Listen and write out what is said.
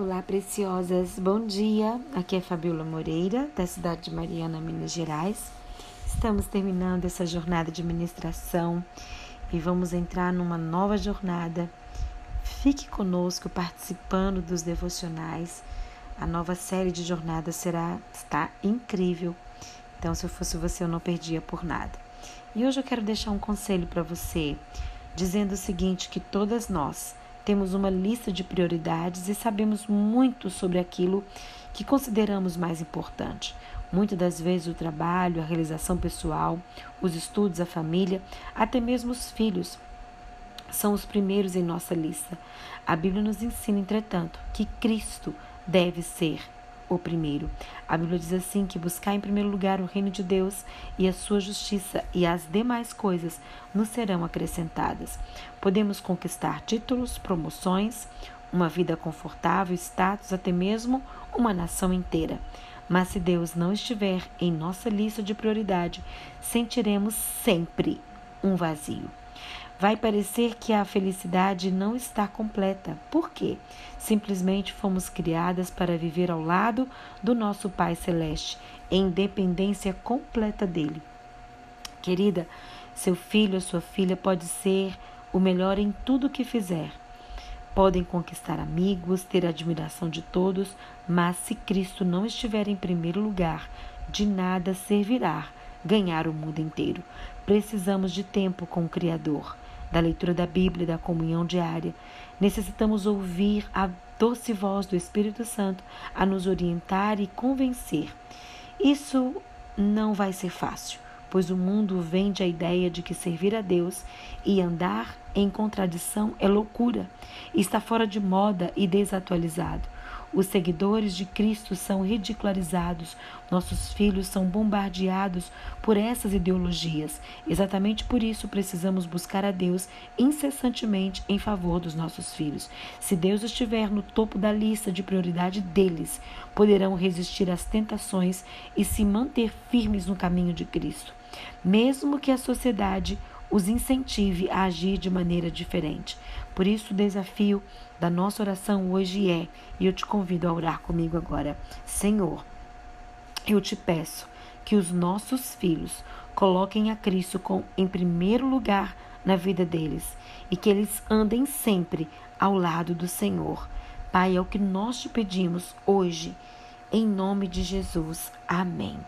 Olá, preciosas. Bom dia. Aqui é Fabiola Moreira, da cidade de Mariana, Minas Gerais. Estamos terminando essa jornada de ministração e vamos entrar numa nova jornada. Fique conosco participando dos devocionais. A nova série de jornadas será está incrível. Então, se eu fosse você, eu não perdia por nada. E hoje eu quero deixar um conselho para você, dizendo o seguinte: que todas nós temos uma lista de prioridades e sabemos muito sobre aquilo que consideramos mais importante. Muitas das vezes o trabalho, a realização pessoal, os estudos, a família, até mesmo os filhos são os primeiros em nossa lista. A Bíblia nos ensina, entretanto, que Cristo deve ser o primeiro. A Bíblia diz assim que buscar em primeiro lugar o reino de Deus e a sua justiça e as demais coisas nos serão acrescentadas. Podemos conquistar títulos, promoções, uma vida confortável, status, até mesmo uma nação inteira. Mas se Deus não estiver em nossa lista de prioridade, sentiremos sempre um vazio. Vai parecer que a felicidade não está completa. Por quê? Simplesmente fomos criadas para viver ao lado do nosso Pai Celeste, em dependência completa dele. Querida, seu filho ou sua filha pode ser o melhor em tudo que fizer. Podem conquistar amigos, ter admiração de todos, mas se Cristo não estiver em primeiro lugar, de nada servirá ganhar o mundo inteiro. Precisamos de tempo com o Criador da leitura da Bíblia, da comunhão diária. Necessitamos ouvir a doce voz do Espírito Santo a nos orientar e convencer. Isso não vai ser fácil, pois o mundo vende a ideia de que servir a Deus e andar em contradição é loucura, está fora de moda e desatualizado. Os seguidores de Cristo são ridicularizados, nossos filhos são bombardeados por essas ideologias. Exatamente por isso precisamos buscar a Deus incessantemente em favor dos nossos filhos. Se Deus estiver no topo da lista de prioridade deles, poderão resistir às tentações e se manter firmes no caminho de Cristo. Mesmo que a sociedade os incentive a agir de maneira diferente. Por isso, o desafio da nossa oração hoje é, e eu te convido a orar comigo agora: Senhor, eu te peço que os nossos filhos coloquem a Cristo com, em primeiro lugar na vida deles e que eles andem sempre ao lado do Senhor. Pai, é o que nós te pedimos hoje, em nome de Jesus. Amém.